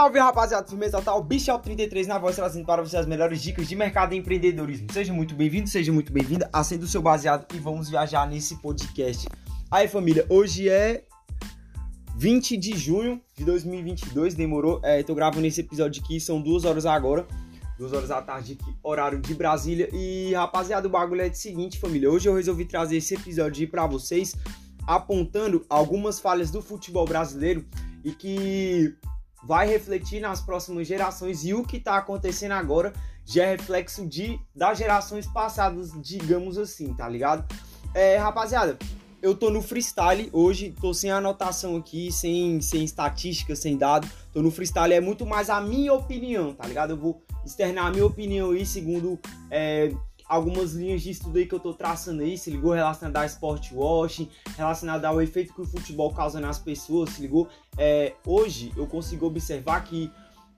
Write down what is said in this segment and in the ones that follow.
Salve rapaziada, firmeza total, Bichel 33 na voz trazendo para vocês as melhores dicas de mercado e empreendedorismo. Seja muito bem-vindo, seja muito bem-vinda, acenda o seu baseado e vamos viajar nesse podcast. Aí família, hoje é 20 de junho de 2022, demorou, é, tô gravando esse episódio aqui, são duas horas agora, duas horas da tarde aqui, horário de Brasília. E rapaziada, o bagulho é o seguinte família, hoje eu resolvi trazer esse episódio pra vocês, apontando algumas falhas do futebol brasileiro e que vai refletir nas próximas gerações e o que está acontecendo agora já é reflexo de das gerações passadas, digamos assim, tá ligado? É, rapaziada, eu tô no freestyle hoje, tô sem anotação aqui, sem, sem estatística, sem dado. Tô no freestyle, é muito mais a minha opinião, tá ligado? Eu vou externar a minha opinião aí, segundo é, algumas linhas de estudo aí que eu tô traçando aí, se ligou? Relacionado ao sport washing, relacionado ao efeito que o futebol causa nas pessoas, se ligou? É, hoje eu consigo observar que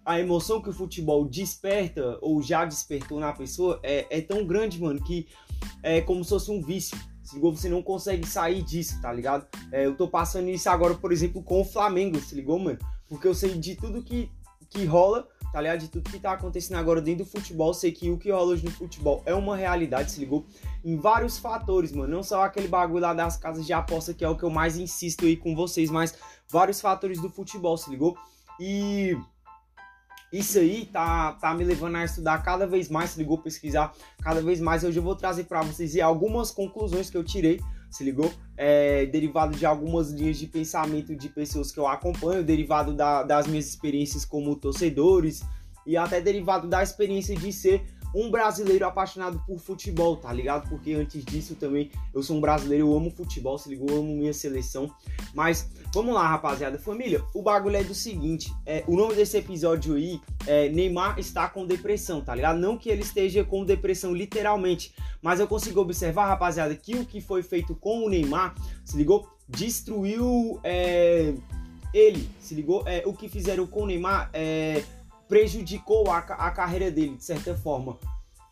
a emoção que o futebol desperta ou já despertou na pessoa é, é tão grande, mano, que é como se fosse um vício. Se ligou? Você não consegue sair disso, tá ligado? É, eu tô passando isso agora, por exemplo, com o Flamengo, se ligou, mano? Porque eu sei de tudo que, que rola tá ligado? De tudo que tá acontecendo agora dentro do futebol, sei que o que rola hoje no futebol é uma realidade, se ligou? Em vários fatores, mano. Não só aquele bagulho lá das casas de aposta, que é o que eu mais insisto aí com vocês, mas vários fatores do futebol, se ligou? E isso aí tá, tá me levando a estudar cada vez mais, se ligou? Pesquisar cada vez mais. Hoje eu vou trazer para vocês algumas conclusões que eu tirei se ligou? É, derivado de algumas linhas de pensamento de pessoas que eu acompanho, derivado da, das minhas experiências como torcedores e até derivado da experiência de ser um brasileiro apaixonado por futebol, tá ligado? Porque antes disso também eu sou um brasileiro, eu amo futebol, se ligou? Eu amo minha seleção. Mas vamos lá, rapaziada. Família, o bagulho é do seguinte: é, o nome desse episódio aí é Neymar está com depressão, tá ligado? Não que ele esteja com depressão literalmente, mas eu consigo observar, rapaziada, que o que foi feito com o Neymar, se ligou? Destruiu é, ele, se ligou? É, o que fizeram com o Neymar é prejudicou a, a carreira dele, de certa forma.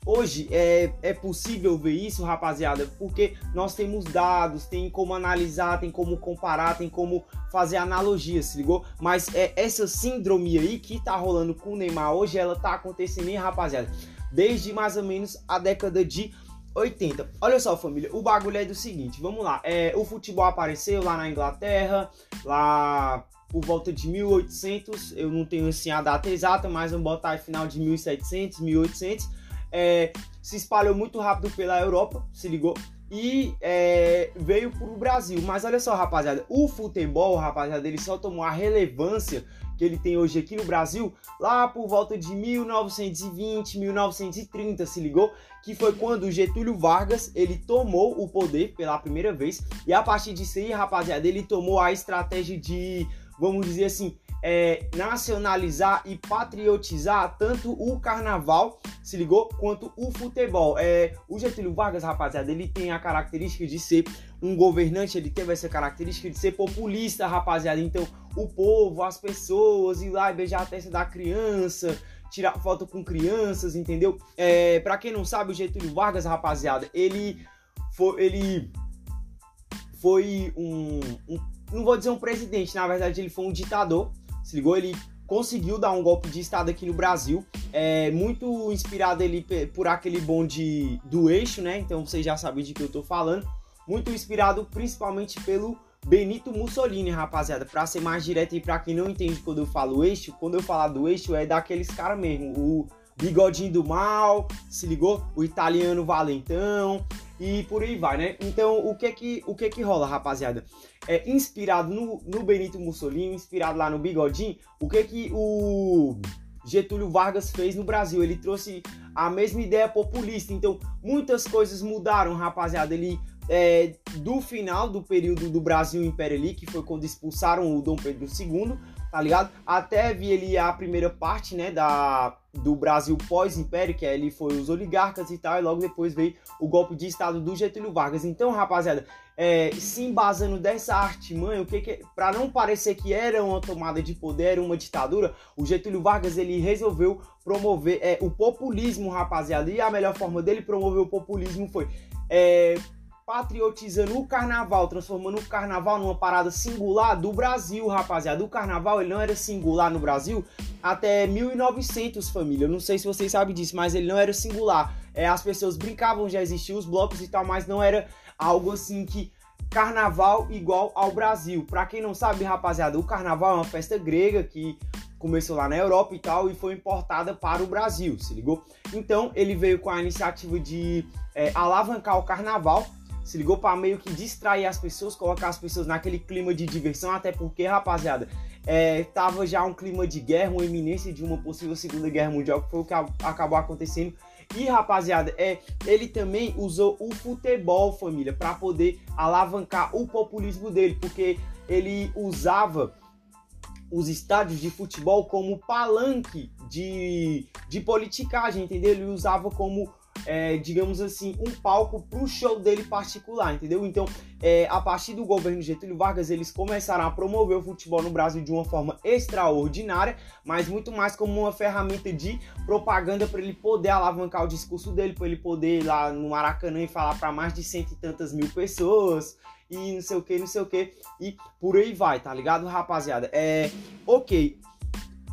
Hoje é, é possível ver isso, rapaziada, porque nós temos dados, tem como analisar, tem como comparar, tem como fazer analogia, se ligou? Mas é essa síndrome aí que tá rolando com o Neymar hoje, ela tá acontecendo, hein, rapaziada? Desde mais ou menos a década de 80. Olha só, família, o bagulho é do seguinte, vamos lá. É, o futebol apareceu lá na Inglaterra, lá por volta de 1800, eu não tenho assim a data exata, mas vamos botar final de 1700, 1800, é, se espalhou muito rápido pela Europa, se ligou? E é, veio para o Brasil. Mas olha só, rapaziada, o futebol, rapaziada, ele só tomou a relevância que ele tem hoje aqui no Brasil lá por volta de 1920, 1930, se ligou? Que foi quando Getúlio Vargas ele tomou o poder pela primeira vez e a partir disso aí, rapaziada, ele tomou a estratégia de vamos dizer assim, é, nacionalizar e patriotizar tanto o carnaval, se ligou, quanto o futebol. É, o Getúlio Vargas, rapaziada, ele tem a característica de ser um governante, ele teve essa característica de ser populista, rapaziada. Então, o povo, as pessoas, ir lá e beijar a testa da criança, tirar foto com crianças, entendeu? É, pra quem não sabe, o Getúlio Vargas, rapaziada, ele foi, ele foi um, um não vou dizer um presidente, na verdade ele foi um ditador, se ligou? Ele conseguiu dar um golpe de estado aqui no Brasil, é muito inspirado ele por aquele bonde do eixo, né? Então vocês já sabem de que eu tô falando, muito inspirado principalmente pelo Benito Mussolini, rapaziada. Pra ser mais direto e pra quem não entende quando eu falo eixo, quando eu falar do eixo é daqueles caras mesmo, o bigodinho do mal, se ligou? O italiano valentão e por aí vai, né? Então, o que que, o que que rola, rapaziada? É inspirado no, no Benito Mussolini, inspirado lá no Bigodinho, o que que o Getúlio Vargas fez no Brasil? Ele trouxe a mesma ideia populista. Então, muitas coisas mudaram, rapaziada. Ele é, do final do período do Brasil Império ali, que foi quando expulsaram o Dom Pedro II, tá ligado? Até vi ali a primeira parte, né, da, do Brasil pós-império, que ali foi os oligarcas e tal, e logo depois veio o golpe de Estado do Getúlio Vargas. Então, rapaziada, é, se embasando dessa artimanha, o que que, para não parecer que era uma tomada de poder, uma ditadura, o Getúlio Vargas ele resolveu promover é, o populismo, rapaziada, e a melhor forma dele promover o populismo foi é, patriotizando o carnaval, transformando o carnaval numa parada singular do Brasil, rapaziada. O carnaval ele não era singular no Brasil até 1900, família. Eu não sei se vocês sabem disso, mas ele não era singular. É, as pessoas brincavam, já existiam os blocos e tal, mas não era algo assim que carnaval igual ao Brasil. Pra quem não sabe, rapaziada, o carnaval é uma festa grega que começou lá na Europa e tal e foi importada para o Brasil, se ligou? Então ele veio com a iniciativa de é, alavancar o carnaval, se ligou para meio que distrair as pessoas, colocar as pessoas naquele clima de diversão, até porque, rapaziada, é, tava já um clima de guerra, uma iminência de uma possível segunda guerra mundial, que foi o que acabou acontecendo. E rapaziada, é, ele também usou o futebol, família, para poder alavancar o populismo dele, porque ele usava os estádios de futebol como palanque de, de politicagem, entendeu? Ele usava como, é, digamos assim, um palco para o show dele particular, entendeu? Então, é, a partir do governo Getúlio Vargas, eles começaram a promover o futebol no Brasil de uma forma extraordinária, mas muito mais como uma ferramenta de propaganda para ele poder alavancar o discurso dele, para ele poder ir lá no Maracanã e falar para mais de cento e tantas mil pessoas e não sei o que, não sei o que, e por aí vai, tá ligado, rapaziada? É, ok,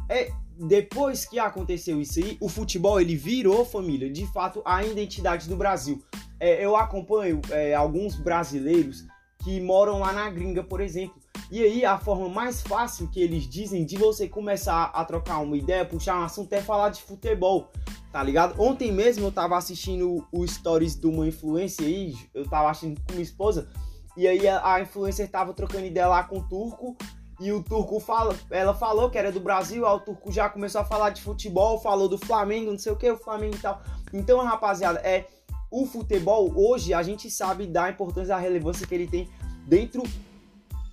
é, depois que aconteceu isso aí, o futebol ele virou família, de fato, a identidade do Brasil. É, eu acompanho é, alguns brasileiros que moram lá na gringa, por exemplo. E aí a forma mais fácil que eles dizem de você começar a trocar uma ideia, puxar um assunto é falar de futebol, tá ligado? Ontem mesmo eu tava assistindo o stories de uma influência aí, eu tava assistindo com minha esposa, e aí a, a influencer tava trocando ideia lá com o turco. E o turco fala, ela falou que era do Brasil, aí o turco já começou a falar de futebol, falou do Flamengo, não sei o que, o Flamengo e tal. Então, rapaziada, é o futebol hoje a gente sabe da importância da relevância que ele tem dentro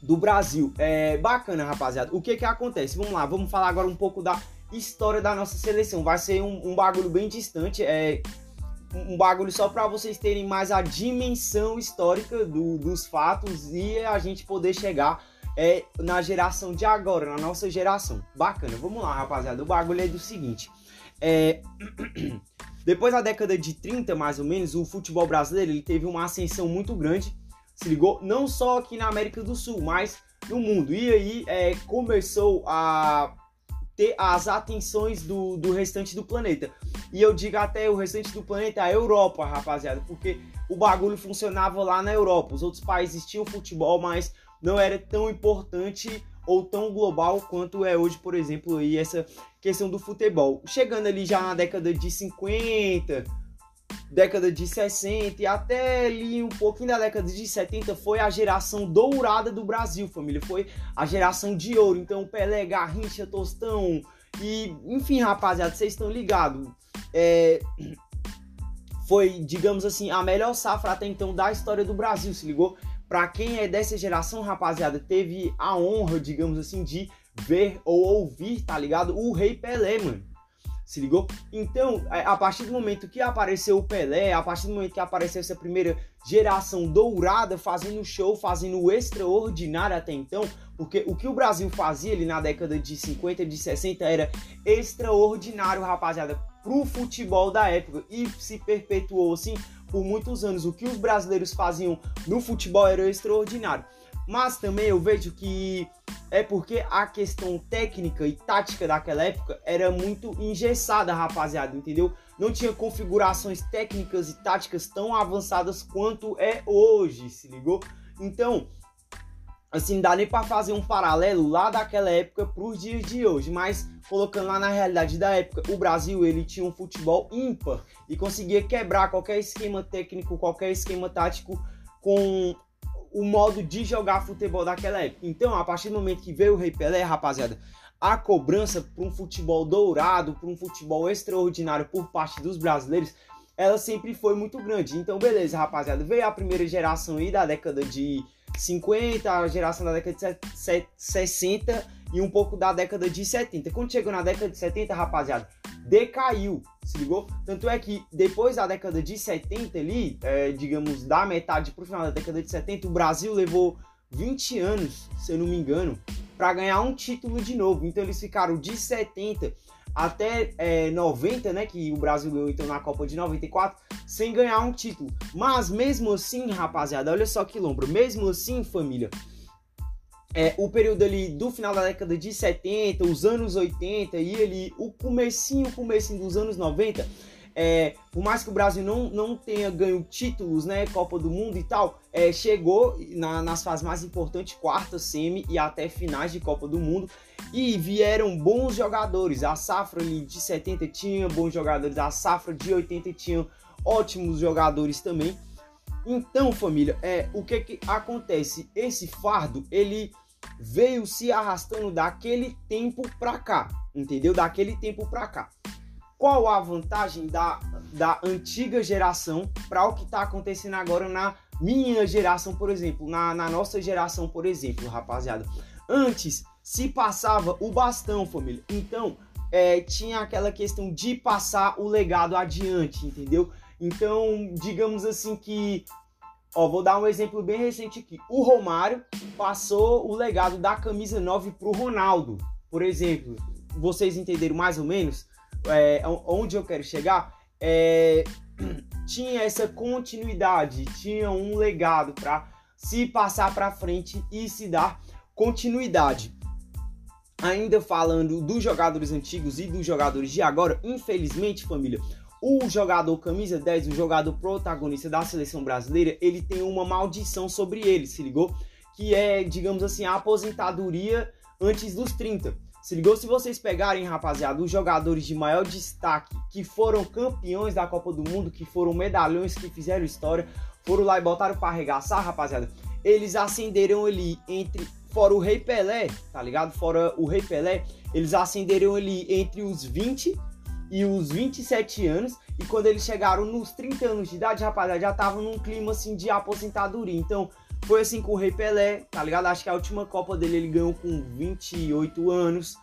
do Brasil. É bacana, rapaziada. O que que acontece? Vamos lá, vamos falar agora um pouco da história da nossa seleção. Vai ser um, um bagulho bem distante. É, um bagulho só para vocês terem mais a dimensão histórica do, dos fatos e a gente poder chegar é, na geração de agora, na nossa geração. Bacana, vamos lá, rapaziada. O bagulho é do seguinte: é... depois da década de 30, mais ou menos, o futebol brasileiro ele teve uma ascensão muito grande. Se ligou? Não só aqui na América do Sul, mas no mundo. E aí é, começou a ter as atenções do, do restante do planeta. E eu digo até o restante do planeta, a Europa, rapaziada, porque o bagulho funcionava lá na Europa. Os outros países tinham futebol, mas não era tão importante ou tão global quanto é hoje, por exemplo, aí essa questão do futebol. Chegando ali já na década de 50, década de 60 e até ali um pouquinho da década de 70 foi a geração dourada do Brasil, família. Foi a geração de ouro. Então, Pelé, Garrincha, Tostão e, enfim, rapaziada, vocês estão ligados. É, foi, digamos assim, a melhor safra até então da história do Brasil, se ligou? Pra quem é dessa geração, rapaziada, teve a honra, digamos assim, de ver ou ouvir, tá ligado? O Rei Pelé, mano. Se ligou? Então, é, a partir do momento que apareceu o Pelé, a partir do momento que apareceu essa primeira geração dourada fazendo show, fazendo o extraordinário até então, porque o que o Brasil fazia ali na década de 50, de 60 era extraordinário, rapaziada, pro futebol da época e se perpetuou assim por muitos anos. O que os brasileiros faziam no futebol era extraordinário. Mas também eu vejo que é porque a questão técnica e tática daquela época era muito engessada, rapaziada, entendeu? Não tinha configurações técnicas e táticas tão avançadas quanto é hoje, se ligou? Então, assim, dá nem para fazer um paralelo lá daquela época para os dias de hoje, mas colocando lá na realidade da época, o Brasil ele tinha um futebol ímpar e conseguia quebrar qualquer esquema técnico, qualquer esquema tático com o modo de jogar futebol daquela época. Então, a partir do momento que veio o Rei Pelé, rapaziada, a cobrança para um futebol dourado, para um futebol extraordinário por parte dos brasileiros, ela sempre foi muito grande. Então, beleza, rapaziada, veio a primeira geração aí da década de 50, a geração da década de 60 e um pouco da década de 70. Quando chegou na década de 70, rapaziada, decaiu, se ligou? Tanto é que depois da década de 70 ali, é, digamos, da metade pro final da década de 70, o Brasil levou 20 anos, se eu não me engano, para ganhar um título de novo. Então eles ficaram de 70 até é, 90, né, que o Brasil ganhou então na Copa de 94, sem ganhar um título. Mas mesmo assim, rapaziada, olha só que lombro, mesmo assim, família, é, o período ali do final da década de 70, os anos 80 e ali o comecinho, comecinho dos anos 90, é, por mais que o Brasil não, não tenha ganho títulos, né, Copa do Mundo e tal, é, chegou na, nas fases mais importantes, quarta, semi e até finais de Copa do Mundo, e vieram bons jogadores. A safra de 70 tinha bons jogadores, a safra de 80 tinha ótimos jogadores também. Então, família, é o que que acontece? Esse fardo, ele veio se arrastando daquele tempo pra cá, entendeu? Daquele tempo pra cá. Qual a vantagem da, da antiga geração para o que está acontecendo agora na minha geração, por exemplo, na, na nossa geração, por exemplo, rapaziada? Antes se passava o bastão, família. Então, é, tinha aquela questão de passar o legado adiante, entendeu? Então, digamos assim que Ó, vou dar um exemplo bem recente aqui. O Romário passou o legado da camisa 9 pro Ronaldo. Por exemplo, vocês entenderam mais ou menos é, onde eu quero chegar? É, tinha essa continuidade, tinha um legado para se passar para frente e se dar continuidade. Ainda falando dos jogadores antigos e dos jogadores de agora, infelizmente, família, o jogador camisa 10, o jogador protagonista da seleção brasileira, ele tem uma maldição sobre ele, se ligou? Que é, digamos assim, a aposentadoria antes dos 30. Se ligou? Se vocês pegarem, rapaziada, os jogadores de maior destaque que foram campeões da Copa do Mundo, que foram medalhões que fizeram história, foram lá e botaram para arregaçar, rapaziada, eles acenderam ali entre fora o Rei Pelé, tá ligado? Fora o Rei Pelé, eles acenderam ali entre os 20 e os 27 anos. E quando eles chegaram nos 30 anos de idade, rapaziada, já estavam num clima assim de aposentadoria. Então, foi assim com o Rei Pelé, tá ligado? Acho que a última Copa dele ele ganhou com 28 anos.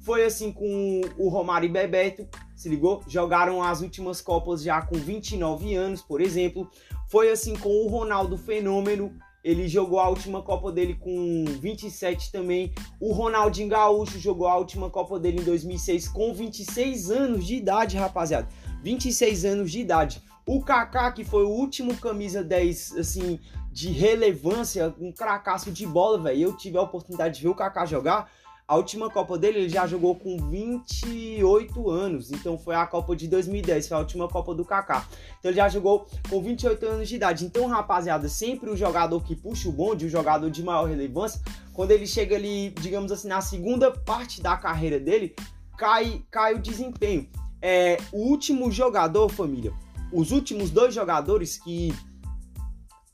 Foi assim com o Romário e Bebeto, se ligou? Jogaram as últimas Copas já com 29 anos, por exemplo. Foi assim com o Ronaldo Fenômeno, ele jogou a última Copa dele com 27 também. O Ronaldinho Gaúcho jogou a última Copa dele em 2006 com 26 anos de idade, rapaziada. 26 anos de idade. O Kaká, que foi o último camisa 10, assim, de relevância, um cracaço de bola, velho. Eu tive a oportunidade de ver o Kaká jogar. A última Copa dele ele já jogou com 28 anos, então foi a Copa de 2010, foi a última Copa do Kaká. Então ele já jogou com 28 anos de idade. Então, rapaziada, sempre o jogador que puxa o bonde, o jogador de maior relevância, quando ele chega ali, digamos assim, na segunda parte da carreira dele, cai, cai o desempenho. É, o último jogador, família, os últimos dois jogadores que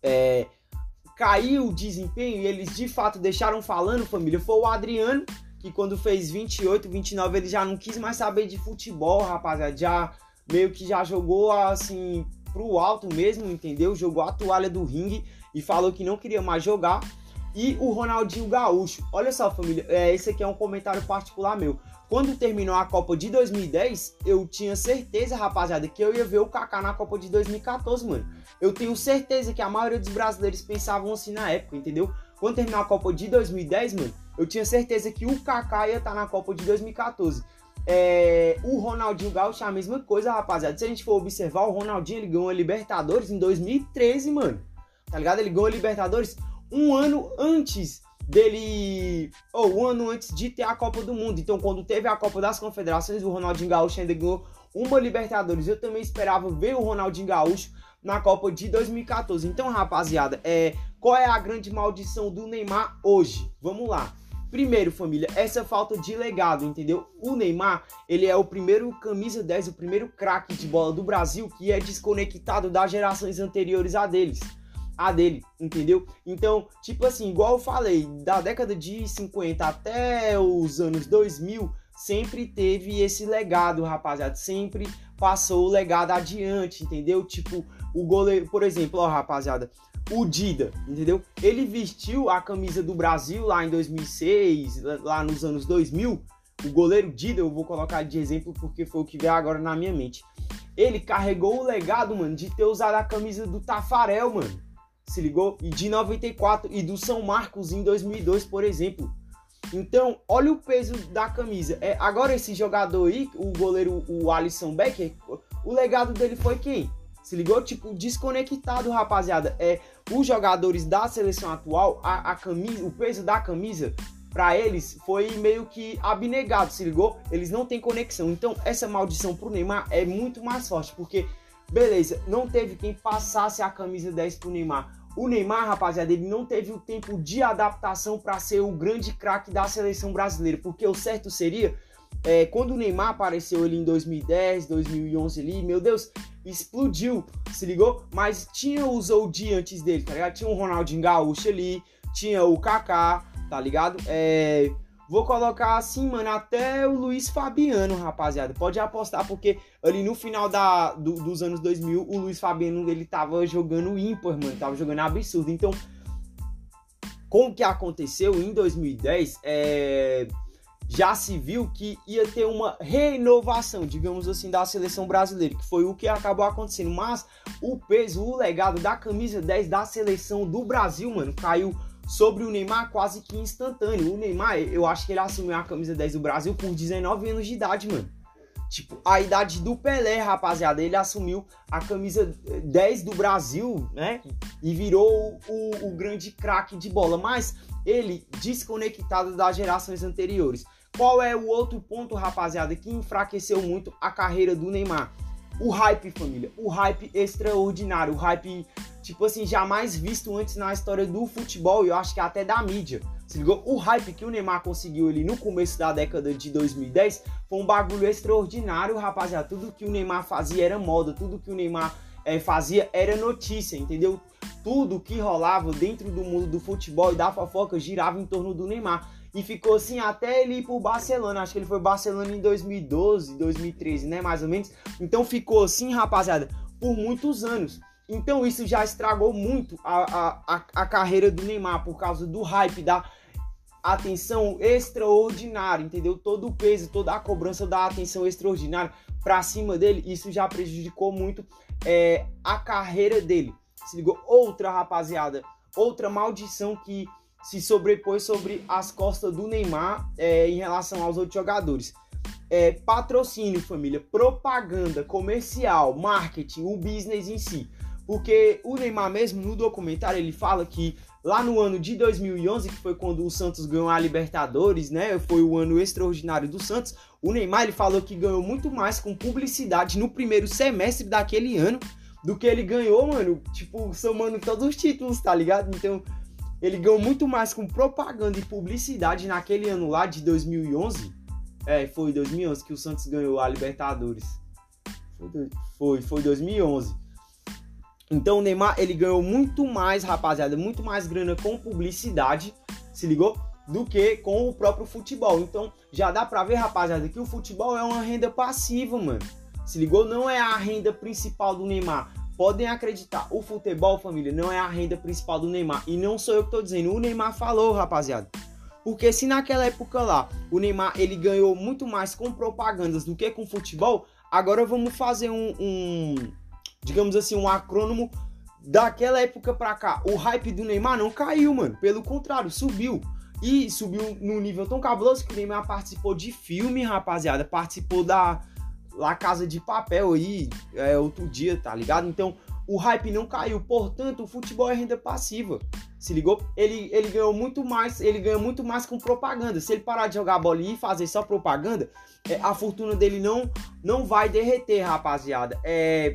é, caiu o desempenho e eles de fato deixaram falando, família, foi o Adriano, que quando fez 28, 29, ele já não quis mais saber de futebol, rapaziada. Já meio que já jogou assim pro alto mesmo, entendeu? Jogou a toalha do ringue e falou que não queria mais jogar. E o Ronaldinho Gaúcho. Olha só, família, é, esse aqui é um comentário particular meu. Quando terminou a Copa de 2010, eu tinha certeza, rapaziada, que eu ia ver o Kaká na Copa de 2014, mano. Eu tenho certeza que a maioria dos brasileiros pensavam assim na época, entendeu? Quando terminou a Copa de 2010, mano, eu tinha certeza que o Kaká ia estar tá na Copa de 2014. É, o Ronaldinho Gaúcho é a mesma coisa, rapaziada. Se a gente for observar, o Ronaldinho ele ganhou a Libertadores em 2013, mano. Tá ligado? Ele ganhou a Libertadores um ano antes dele. Ou oh, um ano antes de ter a Copa do Mundo. Então, quando teve a Copa das Confederações, o Ronaldinho Gaúcho ainda ganhou uma Libertadores. Eu também esperava ver o Ronaldinho Gaúcho na Copa de 2014. Então, rapaziada, é, qual é a grande maldição do Neymar hoje? Vamos lá. Primeiro, família, essa falta de legado, entendeu? O Neymar, ele é o primeiro camisa 10, o primeiro craque de bola do Brasil que é desconectado das gerações anteriores a deles a dele, entendeu? Então, tipo assim, igual eu falei, da década de 50 até os anos 2000, sempre teve esse legado, rapaziada, sempre passou o legado adiante, entendeu? Tipo, o goleiro, por exemplo, ó, rapaziada, o Dida, entendeu? Ele vestiu a camisa do Brasil lá em 2006, lá nos anos 2000. O goleiro Dida, eu vou colocar de exemplo porque foi o que veio agora na minha mente. Ele carregou o legado, mano, de ter usado a camisa do Tafarel, mano se ligou? E de 94 e do São Marcos em 2002, por exemplo. Então, olha o peso da camisa. É, agora esse jogador aí, o goleiro, o Alisson Becker, o legado dele foi quem? Se ligou? Tipo, desconectado, rapaziada. É, os jogadores da seleção atual, a, a camisa, o peso da camisa para eles foi meio que abnegado, se ligou? Eles não têm conexão. Então, essa maldição pro Neymar é muito mais forte, porque beleza, não teve quem passasse a camisa 10 pro Neymar. O Neymar, rapaziada, ele não teve o tempo de adaptação para ser o grande craque da seleção brasileira, porque o certo seria é, quando o Neymar apareceu ali em 2010, 2011 ali, meu Deus, explodiu, se ligou? Mas tinha os OG antes dele, tá ligado? Tinha o Ronaldinho Gaúcho ali, tinha o Kaká, tá ligado? É, vou colocar assim, mano, até o Luiz Fabiano, rapaziada. Pode apostar, porque ali no final da, do, dos anos 2000, o Luiz Fabiano, ele tava jogando ímpar, mano, tava jogando absurdo. Então, com o que aconteceu em 2010, é já se viu que ia ter uma renovação, digamos assim, da seleção brasileira, que foi o que acabou acontecendo. Mas o peso, o legado da camisa 10 da seleção do Brasil, mano, caiu sobre o Neymar quase que instantâneo. O Neymar, eu acho que ele assumiu a camisa 10 do Brasil por 19 anos de idade, mano. Tipo, a idade do Pelé, rapaziada, ele assumiu a camisa 10 do Brasil, né? E virou o, o grande craque de bola. Mas ele desconectado das gerações anteriores. Qual é o outro ponto, rapaziada, que enfraqueceu muito a carreira do Neymar? O hype, família. O hype extraordinário. O hype, tipo assim, jamais visto antes na história do futebol e eu acho que até da mídia. Se ligou? O hype que o Neymar conseguiu ali no começo da década de 2010 foi um bagulho extraordinário, rapaziada. Tudo que o Neymar fazia era moda, tudo que o Neymar é, fazia era notícia, entendeu? Tudo que rolava dentro do mundo do futebol e da fofoca girava em torno do Neymar. E ficou assim até ele ir pro Barcelona. Acho que ele foi Barcelona em 2012, 2013, né? Mais ou menos. Então ficou assim, rapaziada, por muitos anos. Então isso já estragou muito a, a, a, carreira do Neymar por causa do hype, da atenção extraordinária, entendeu? Todo o peso, toda a cobrança da atenção extraordinária pra cima dele, isso já prejudicou muito é, a carreira dele. Se ligou? Outra rapaziada, outra maldição que se sobrepôs sobre as costas do Neymar é, em relação aos outros jogadores. É, patrocínio, família, propaganda, comercial, marketing, o business em si. Porque o Neymar mesmo, no documentário, ele fala que lá no ano de 2011, que foi quando o Santos ganhou a Libertadores, né? Foi o ano extraordinário do Santos. O Neymar, ele falou que ganhou muito mais com publicidade no primeiro semestre daquele ano do que ele ganhou, mano, tipo, somando todos os títulos, tá ligado? Então, ele ganhou muito mais com propaganda e publicidade naquele ano lá de 2011. É, foi 2011 que o Santos ganhou a Libertadores. Foi, foi, foi 2011. Então o Neymar, ele ganhou muito mais, rapaziada, muito mais grana com publicidade, se ligou? Do que com o próprio futebol. Então já dá pra ver, rapaziada, que o futebol é uma renda passiva, mano. Se ligou? Não é a renda principal do Neymar. Podem acreditar, o futebol, família, não é a renda principal do Neymar. E não sou eu que tô dizendo, o Neymar falou, rapaziada. Porque se naquela época lá o Neymar ele ganhou muito mais com propagandas do que com futebol, agora vamos fazer um, um digamos assim, um acrônomo daquela época pra cá. O hype do Neymar não caiu, mano. Pelo contrário, subiu. E subiu num nível tão cabuloso que o Neymar participou de filme, rapaziada. Participou da La Casa de Papel aí, é, outro dia, tá ligado? Então, o hype não caiu. Portanto, o futebol é renda passiva. Se ligou? Ele, ele ganhou muito mais, ele ganhou muito mais com propaganda. Se ele parar de jogar bola e fazer só propaganda, é, a fortuna dele não não vai derreter, rapaziada. É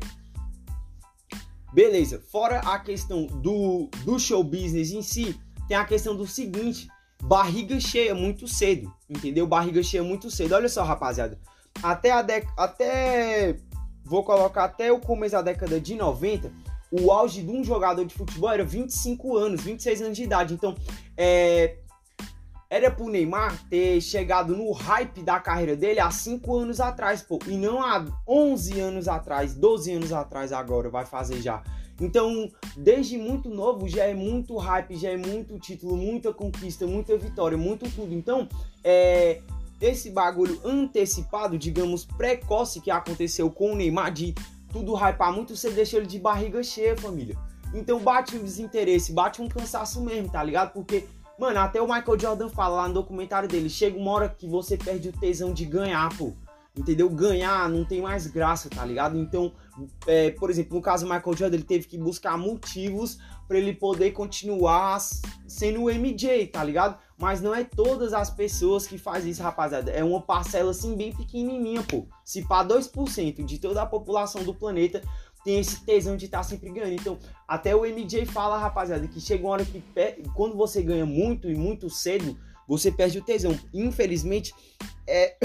Beleza, fora a questão do, do show business em si, tem a questão do seguinte: barriga cheia muito cedo, entendeu? Barriga cheia muito cedo. Olha só, rapaziada, até a década. Até. Vou colocar até o começo da década de 90, o auge de um jogador de futebol era 25 anos, 26 anos de idade. Então, é, era pro Neymar ter chegado no hype da carreira dele há 5 anos atrás, pô, e não há 11 anos atrás, 12 anos atrás agora, vai fazer já. Então, desde muito novo já é muito hype, já é muito título, muita conquista, muita vitória, muito tudo. Então, é, esse bagulho antecipado, digamos, precoce que aconteceu com o Neymar de tudo hypar muito, você deixa ele de barriga cheia, família. Então bate um desinteresse, bate um cansaço mesmo, tá ligado? Porque Mano, até o Michael Jordan fala lá no documentário dele: chega uma hora que você perde o tesão de ganhar, pô. Entendeu? Ganhar não tem mais graça, tá ligado? Então, é, por exemplo, no caso do Michael Jordan, ele teve que buscar motivos para ele poder continuar sendo o MJ, tá ligado? Mas não é todas as pessoas que fazem isso, rapaziada. É uma parcela assim bem pequenininha, pô. Se pá 2% de toda a população do planeta tem esse tesão de estar tá sempre ganhando. Então, até o MJ fala, rapaziada, que chega uma hora que quando você ganha muito e muito cedo, você perde o tesão. Infelizmente, é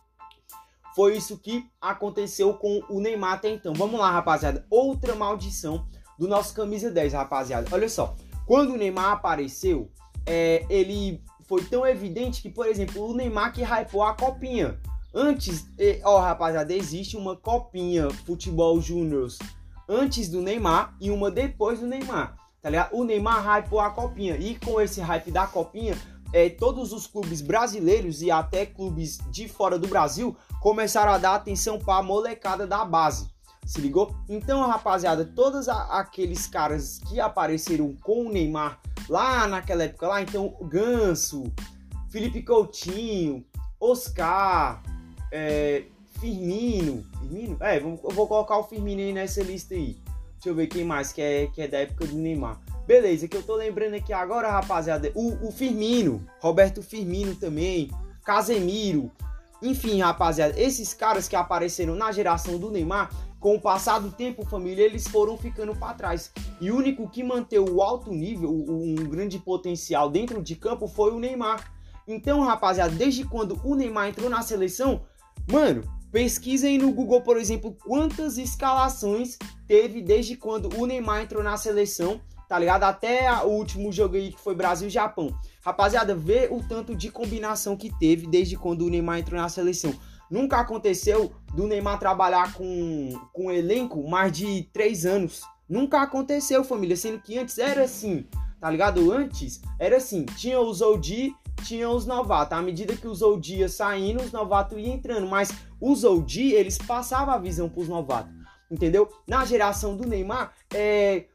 foi isso que aconteceu com o Neymar até então. Vamos lá, rapaziada. Outra maldição do nosso camisa 10, rapaziada. Olha só. Quando o Neymar apareceu, é, ele foi tão evidente que, por exemplo, o Neymar que hypou a copinha. Antes, ó, rapaziada, existe uma copinha Futebol Júniors antes do Neymar e uma depois do Neymar. Tá ligado? O Neymar hypou a copinha. E com esse hype da copinha, é, todos os clubes brasileiros e até clubes de fora do Brasil começaram a dar atenção para a molecada da base. Se ligou? Então, rapaziada, todos aqueles caras que apareceram com o Neymar lá naquela época lá, então Ganso, Felipe Coutinho, Oscar, é, Firmino. Firmino? É, eu vou colocar o Firmino aí nessa lista aí. Deixa eu ver quem mais que é, que é da época do Neymar. Beleza, que eu tô lembrando aqui agora, rapaziada. O, o Firmino, Roberto Firmino também, Casemiro. Enfim, rapaziada, esses caras que apareceram na geração do Neymar, com o passar do tempo, família, eles foram ficando para trás. E o único que manteve o alto nível, um grande potencial dentro de campo foi o Neymar. Então, rapaziada, desde quando o Neymar entrou na seleção, mano, pesquisem no Google, por exemplo, quantas escalações teve desde quando o Neymar entrou na seleção tá ligado? Até o último jogo aí que foi Brasil e Japão. Rapaziada, vê o tanto de combinação que teve desde quando o Neymar entrou na seleção. Nunca aconteceu do Neymar trabalhar com, com um elenco mais de três anos. Nunca aconteceu, família. Sendo que antes era assim, tá ligado? Antes era assim: tinha os OG, tinha os novatos. À medida que os OG ia saindo, os novatos iam entrando. Mas os OG, eles passavam a visão pros novatos. Entendeu? Na geração do Neymar, é,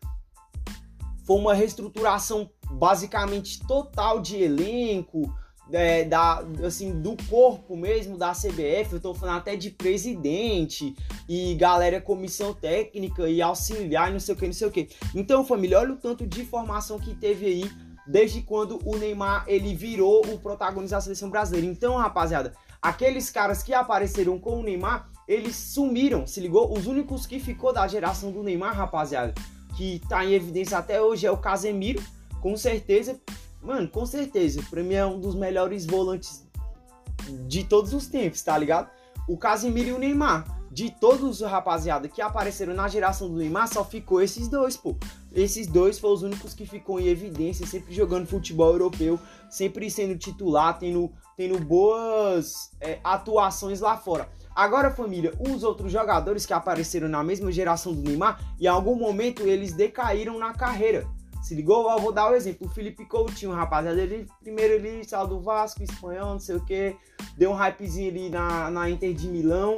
foi uma reestruturação basicamente total de elenco, é, da, assim, do corpo mesmo da CBF, eu tô falando até de presidente e galera comissão técnica e auxiliar e não sei o que, não sei o que. Então, família, olha o tanto de informação que teve aí desde quando o Neymar ele virou o protagonista da seleção brasileira. Então, rapaziada, aqueles caras que apareceram com o Neymar, eles sumiram, se ligou? Os únicos que ficou da geração do Neymar, rapaziada, que tá em evidência até hoje é o Casemiro, com certeza. Mano, com certeza. Pra mim é um dos melhores volantes de todos os tempos, tá ligado? O Casemiro e o Neymar. De todos os rapaziada que apareceram na geração do Neymar, só ficou esses dois, pô. Esses dois foram os únicos que ficou em evidência, sempre jogando futebol europeu, sempre sendo titular, tendo, tendo boas é, atuações lá fora. Agora, família, os outros jogadores que apareceram na mesma geração do Neymar, em algum momento eles decaíram na carreira. Se ligou? Eu vou dar o um exemplo. O Felipe Coutinho, rapaziada, ele primeiro ele saiu do Vasco, espanhol, não sei o que, deu um hypezinho ali na, na Inter de Milão,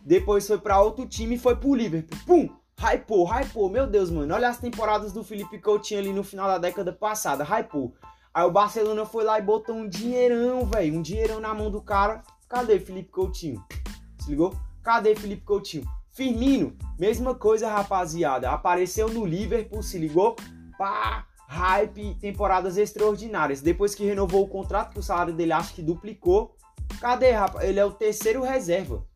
depois foi para outro time e foi pro Liverpool. Pum! Hypou, hypou, meu Deus, mano. Olha as temporadas do Felipe Coutinho ali no final da década passada, hypou. Aí o Barcelona foi lá e botou um dinheirão, velho, um dinheirão na mão do cara. Cadê Felipe Coutinho? Se ligou? Cadê Felipe Coutinho? Firmino, mesma coisa, rapaziada. Apareceu no Liverpool, se ligou? Pá, hype, temporadas extraordinárias. Depois que renovou o contrato, que o salário dele acho que duplicou. Cadê, rapaz? Ele é o terceiro reserva.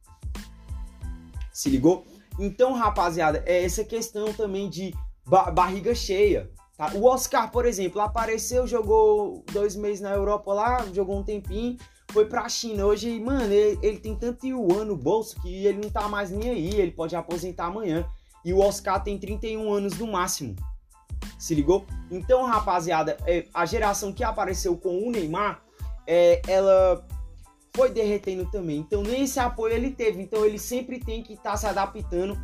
Se ligou? Então, rapaziada, é essa questão também de ba barriga cheia. Tá? O Oscar, por exemplo, apareceu, jogou dois meses na Europa lá, jogou um tempinho foi pra China. Hoje, mano, ele, ele tem tanto yuan no bolso que ele não tá mais nem aí. Ele pode aposentar amanhã. E o Oscar tem 31 anos no máximo. Se ligou? Então, rapaziada, é, a geração que apareceu com o Neymar, é, ela foi derretendo também. Então, nem esse apoio ele teve. Então, ele sempre tem que estar tá se adaptando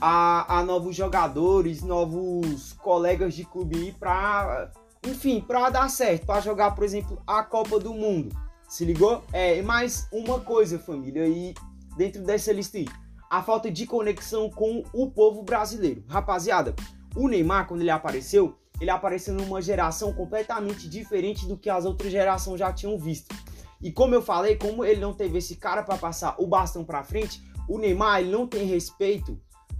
a, a, novos jogadores, novos colegas de clube para, enfim, para dar certo, para jogar, por exemplo, a Copa do Mundo. Se ligou? É, mais uma coisa, família, aí dentro dessa lista aí. A falta de conexão com o povo brasileiro. Rapaziada, o Neymar, quando ele apareceu, ele apareceu numa geração completamente diferente do que as outras gerações já tinham visto. E como eu falei, como ele não teve esse cara para passar o bastão para frente, o Neymar ele não tem respeito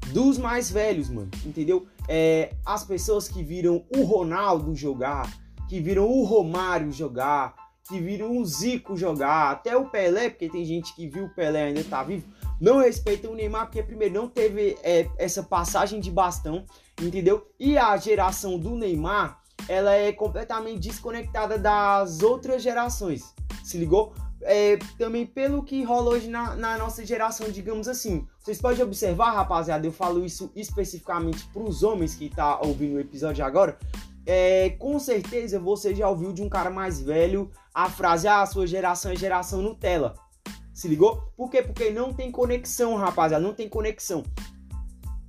dos mais velhos, mano, entendeu? É, as pessoas que viram o Ronaldo jogar, que viram o Romário jogar, que viram o Zico jogar, até o Pelé, porque tem gente que viu o Pelé ainda tá vivo, não respeitam o Neymar porque primeiro não teve é, essa passagem de bastão, entendeu? E a geração do Neymar, ela é completamente desconectada das outras gerações, se ligou? É, também pelo que rola hoje na, na, nossa geração, digamos assim. Vocês podem observar, rapaziada, eu falo isso especificamente para os homens que tá ouvindo o episódio agora. É, com certeza você já ouviu de um cara mais velho a frase: Ah, sua geração é geração Nutella. Se ligou? Por quê? Porque não tem conexão, rapaziada, não tem conexão.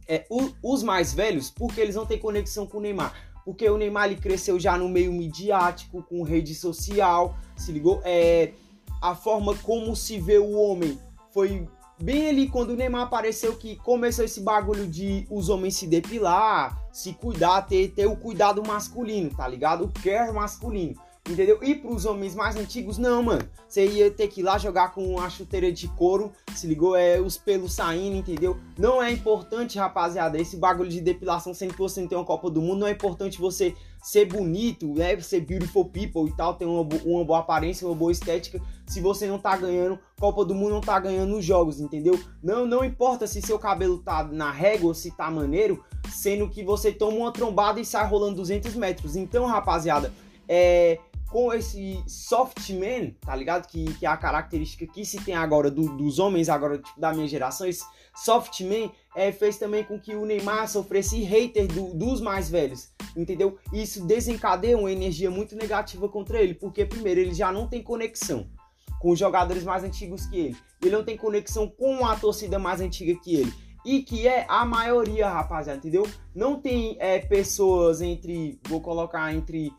É, o, os mais velhos, porque eles não têm conexão com o Neymar? Porque o Neymar ele cresceu já no meio midiático, com rede social, se ligou? É, a forma como se vê o homem foi bem ali quando o Neymar apareceu que começou esse bagulho de os homens se depilar, se cuidar, ter, ter o cuidado masculino, tá ligado? O care masculino. Entendeu? E pros homens mais antigos, não, mano. Você ia ter que ir lá jogar com uma chuteira de couro, se ligou? É os pelos saindo, entendeu? Não é importante, rapaziada, esse bagulho de depilação, sendo que você não tem uma Copa do Mundo, não é importante você ser bonito, né? Ser beautiful people e tal, ter uma, uma boa aparência, uma boa estética, se você não tá ganhando Copa do Mundo, não tá ganhando os jogos, entendeu? Não, não importa se seu cabelo tá na régua ou se tá maneiro, sendo que você toma uma trombada e sai rolando 200 metros. Então, rapaziada, é com esse soft man, tá ligado? Que, que é a característica que se tem agora do, dos homens agora tipo, da minha geração, esse soft man é, fez também com que o Neymar sofresse hater do, dos mais velhos, entendeu? Isso desencadeia uma energia muito negativa contra ele, porque primeiro ele já não tem conexão com os jogadores mais antigos que ele, ele não tem conexão com a torcida mais antiga que ele. E que é a maioria, rapaziada, entendeu? Não tem é, pessoas entre, vou colocar entre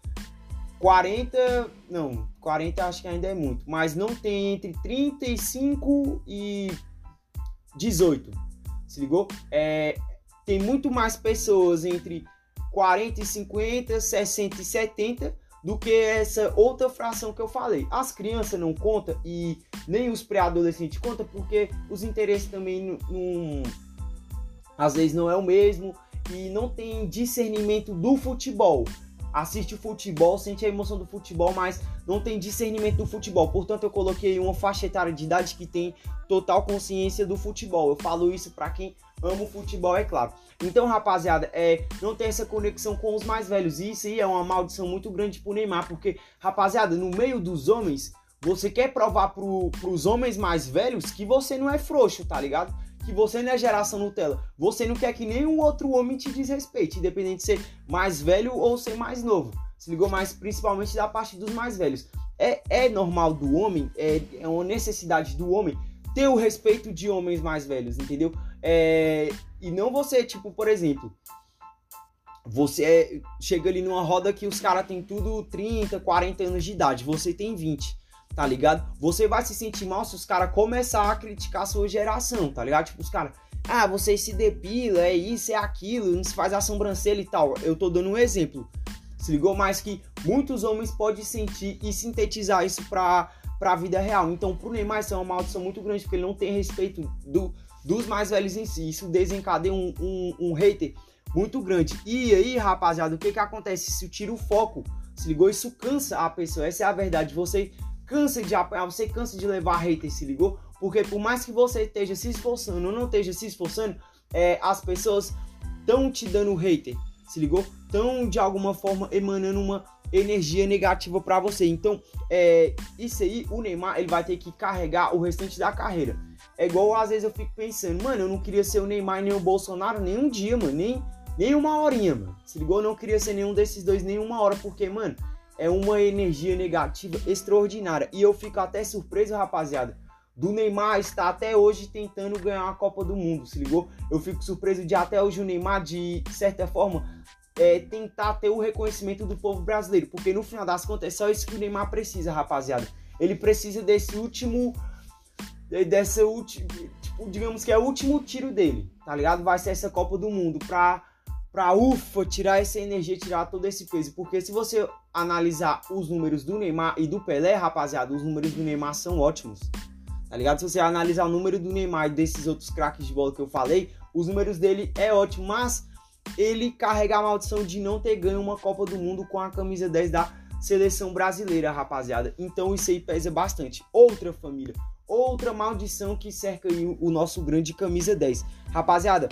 40, não, 40 acho que ainda é muito, mas não tem entre 35 e 18. Se ligou? É, tem muito mais pessoas entre 40 e 50, 60 e 70 do que essa outra fração que eu falei. As crianças não contam e nem os pré-adolescentes contam porque os interesses também não, não, às vezes não é o mesmo e não tem discernimento do futebol assiste o futebol, sente a emoção do futebol, mas não tem discernimento do futebol. Portanto, eu coloquei uma faixa etária de idade que tem total consciência do futebol. Eu falo isso para quem ama o futebol, é claro. Então, rapaziada, é, não tem essa conexão com os mais velhos. E isso aí é uma maldição muito grande pro Neymar, porque, rapaziada, no meio dos homens, você quer provar pro, pros homens mais velhos que você não é frouxo, tá ligado? Que você não é geração Nutella. Você não quer que nenhum outro homem te desrespeite, independente de ser mais velho ou ser mais novo. Se ligou mais principalmente da parte dos mais velhos. É, é normal do homem, é, é uma necessidade do homem ter o respeito de homens mais velhos, entendeu? É, e não você, tipo, por exemplo, você é, chega ali numa roda que os caras têm tudo 30, 40 anos de idade, você tem 20 tá ligado? Você vai se sentir mal se os caras começar a criticar a sua geração, tá ligado? Tipo, os caras, ah, você se depila, é isso, é aquilo, não se faz a sobrancelha e tal. Eu tô dando um exemplo. Se ligou? Mas que muitos homens podem sentir e sintetizar isso pra, pra vida real. Então, pro Neymar, isso é uma maldição muito grande, porque ele não tem respeito do, dos mais velhos em si. Isso desencadeia um, um, um hater muito grande. E aí, rapaziada, o que que acontece? Se tira o foco, se ligou? Isso cansa a pessoa. Essa é a verdade. Você cansa de apanhar, você cansa de levar hater, se ligou? Porque por mais que você esteja se esforçando ou não esteja se esforçando, é, as pessoas estão te dando hater, se ligou? Estão de alguma forma emanando uma energia negativa para você. Então, é, isso aí, o Neymar, ele vai ter que carregar o restante da carreira. É igual às vezes eu fico pensando, mano, eu não queria ser o Neymar nem o Bolsonaro nem um dia, mano, nem, nem uma horinha, mano. Se ligou? Eu não queria ser nenhum desses dois nem uma hora, porque, mano, é uma energia negativa extraordinária. E eu fico até surpreso, rapaziada, do Neymar estar até hoje tentando ganhar a Copa do Mundo, se ligou? Eu fico surpreso de até hoje o Neymar, de certa forma, é, tentar ter o reconhecimento do povo brasileiro. Porque no final das contas é só isso que o Neymar precisa, rapaziada. Ele precisa desse último. Dessa última. Tipo, digamos que é o último tiro dele, tá ligado? Vai ser essa Copa do Mundo pra pra ufa, tirar essa energia, tirar todo esse peso. Porque se você analisar os números do Neymar e do Pelé, rapaziada, os números do Neymar são ótimos. Tá ligado? Se você analisar o número do Neymar e desses outros craques de bola que eu falei, os números dele é ótimo, mas ele carrega a maldição de não ter ganho uma Copa do Mundo com a camisa 10 da seleção brasileira, rapaziada. Então isso aí pesa bastante. Outra família, outra maldição que cerca o nosso grande camisa 10. Rapaziada,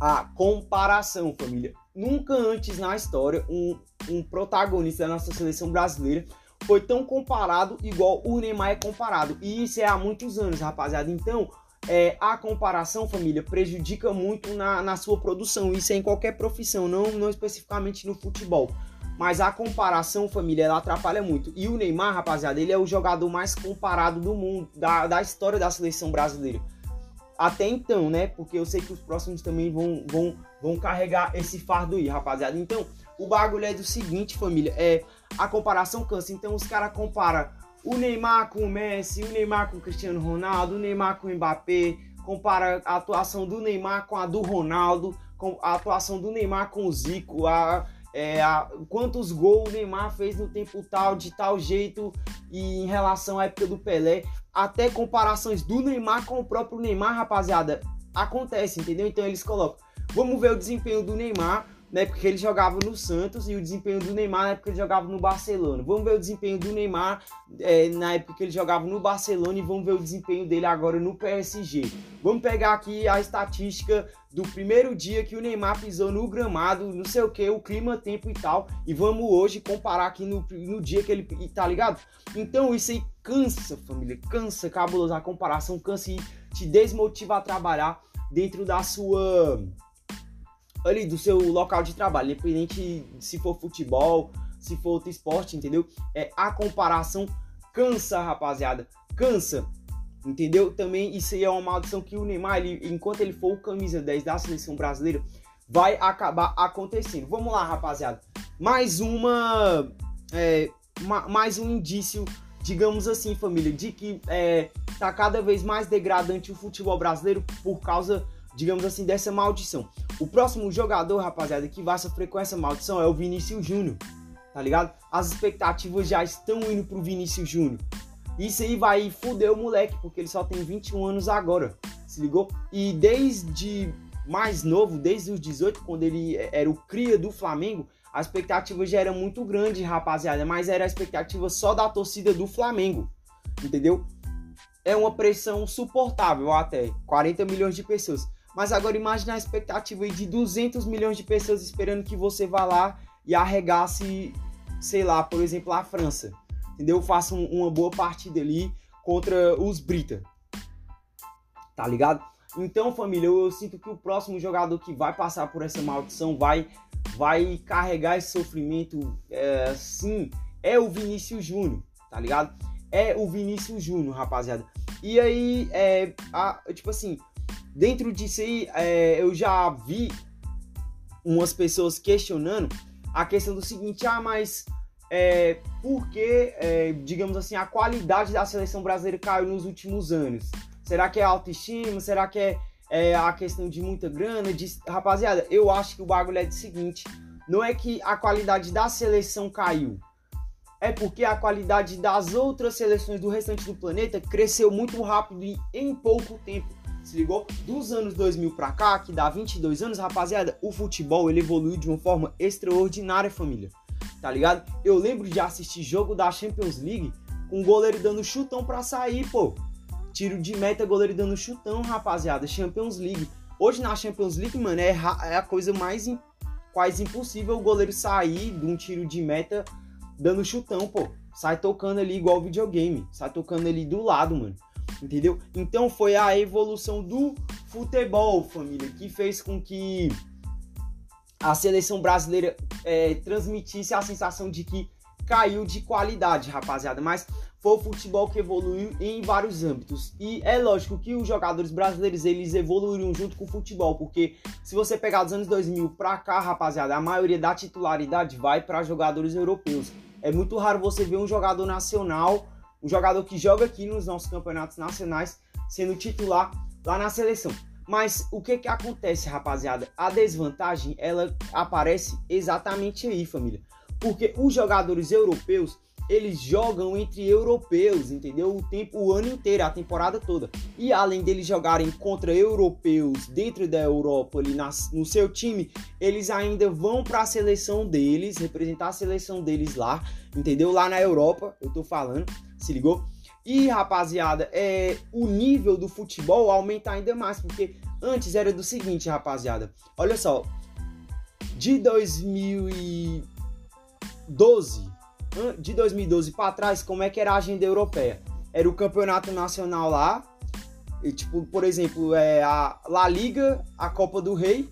a comparação, família. Nunca antes na história um, um protagonista da nossa seleção brasileira foi tão comparado igual o Neymar é comparado. E isso é há muitos anos, rapaziada. Então, é, a comparação, família, prejudica muito na, na sua produção. Isso é em qualquer profissão, não, não especificamente no futebol. Mas a comparação, família, ela atrapalha muito. E o Neymar, rapaziada, ele é o jogador mais comparado do mundo, da, da história da seleção brasileira até então, né? Porque eu sei que os próximos também vão, vão, vão carregar esse fardo aí, rapaziada. Então, o bagulho é do seguinte, família, é a comparação cansa. Então, os caras comparam o Neymar com o Messi, o Neymar com o Cristiano Ronaldo, o Neymar com o Mbappé, compara a atuação do Neymar com a do Ronaldo, com a atuação do Neymar com o Zico, a, é, a, quantos gols o Neymar fez no tempo tal, de tal jeito, e em relação à época do Pelé. Até comparações do Neymar com o próprio Neymar, rapaziada, acontece, entendeu? Então eles colocam, vamos ver o desempenho do Neymar na época que ele jogava no Santos e o desempenho do Neymar na época que ele jogava no Barcelona. Vamos ver o desempenho do Neymar é, na época que ele jogava no Barcelona e vamos ver o desempenho dele agora no PSG. Vamos pegar aqui a estatística do primeiro dia que o Neymar pisou no gramado, não sei o que, o clima, tempo e tal, e vamos hoje comparar aqui no, no dia que ele tá ligado? Então isso aí cansa, família, cansa, cabuloso, a comparação cansa e te desmotiva a trabalhar dentro da sua ali do seu local de trabalho, independente se for futebol, se for outro esporte, entendeu? É a comparação cansa, rapaziada, cansa. Entendeu? Também isso aí é uma maldição que o Neymar, ele, enquanto ele for o camisa 10 da seleção brasileira, vai acabar acontecendo. Vamos lá, rapaziada. Mais uma. É, mais um indício, digamos assim, família, de que é, tá cada vez mais degradante o futebol brasileiro por causa digamos assim, dessa maldição. O próximo jogador, rapaziada, que vai sofrer com essa maldição é o Vinícius Júnior, tá ligado? As expectativas já estão indo pro Vinícius Júnior. Isso aí vai fuder o moleque, porque ele só tem 21 anos agora, se ligou? E desde mais novo, desde os 18, quando ele era o cria do Flamengo, a expectativa já era muito grande, rapaziada, mas era a expectativa só da torcida do Flamengo, entendeu? É uma pressão suportável até 40 milhões de pessoas. Mas agora imagine a expectativa de 200 milhões de pessoas esperando que você vá lá e arregasse, sei lá, por exemplo, a França. Entendeu? Faça um, uma boa partida ali contra os Brita. Tá ligado? Então, família, eu, eu sinto que o próximo jogador que vai passar por essa maldição vai vai carregar esse sofrimento, é, sim, é o Vinícius Júnior, tá ligado? É o Vinícius Júnior, rapaziada. E aí, é, a, tipo assim, Dentro disso aí, é, eu já vi umas pessoas questionando a questão do seguinte: ah, mas é, por que, é, digamos assim, a qualidade da seleção brasileira caiu nos últimos anos? Será que é autoestima? Será que é, é a questão de muita grana? De... Rapaziada, eu acho que o bagulho é do seguinte: não é que a qualidade da seleção caiu, é porque a qualidade das outras seleções do restante do planeta cresceu muito rápido e em pouco tempo. Se ligou? Dos anos 2000 pra cá, que dá 22 anos, rapaziada, o futebol ele evoluiu de uma forma extraordinária, família. Tá ligado? Eu lembro de assistir jogo da Champions League com o goleiro dando chutão pra sair, pô. Tiro de meta, goleiro dando chutão, rapaziada. Champions League. Hoje na Champions League, mano, é, é a coisa mais quase impossível o goleiro sair de um tiro de meta dando chutão, pô. Sai tocando ali igual videogame. Sai tocando ali do lado, mano entendeu? Então foi a evolução do futebol, família, que fez com que a seleção brasileira é, transmitisse a sensação de que caiu de qualidade, rapaziada. Mas foi o futebol que evoluiu em vários âmbitos. E é lógico que os jogadores brasileiros eles evoluíram junto com o futebol, porque se você pegar dos anos 2000 pra cá, rapaziada, a maioria da titularidade vai para jogadores europeus. É muito raro você ver um jogador nacional um jogador que joga aqui nos nossos campeonatos nacionais, sendo titular lá na seleção. Mas o que que acontece, rapaziada? A desvantagem, ela aparece exatamente aí, família. Porque os jogadores europeus, eles jogam entre europeus, entendeu? O tempo, o ano inteiro, a temporada toda. E além deles jogarem contra europeus dentro da Europa, ali no seu time, eles ainda vão para a seleção deles, representar a seleção deles lá, entendeu? Lá na Europa, eu tô falando, se ligou? E rapaziada, é, o nível do futebol aumenta ainda mais, porque antes era do seguinte, rapaziada. Olha só, de 2012 de 2012 para trás, como é que era a agenda europeia? Era o campeonato nacional lá, e, tipo, por exemplo, é a La Liga, a Copa do Rei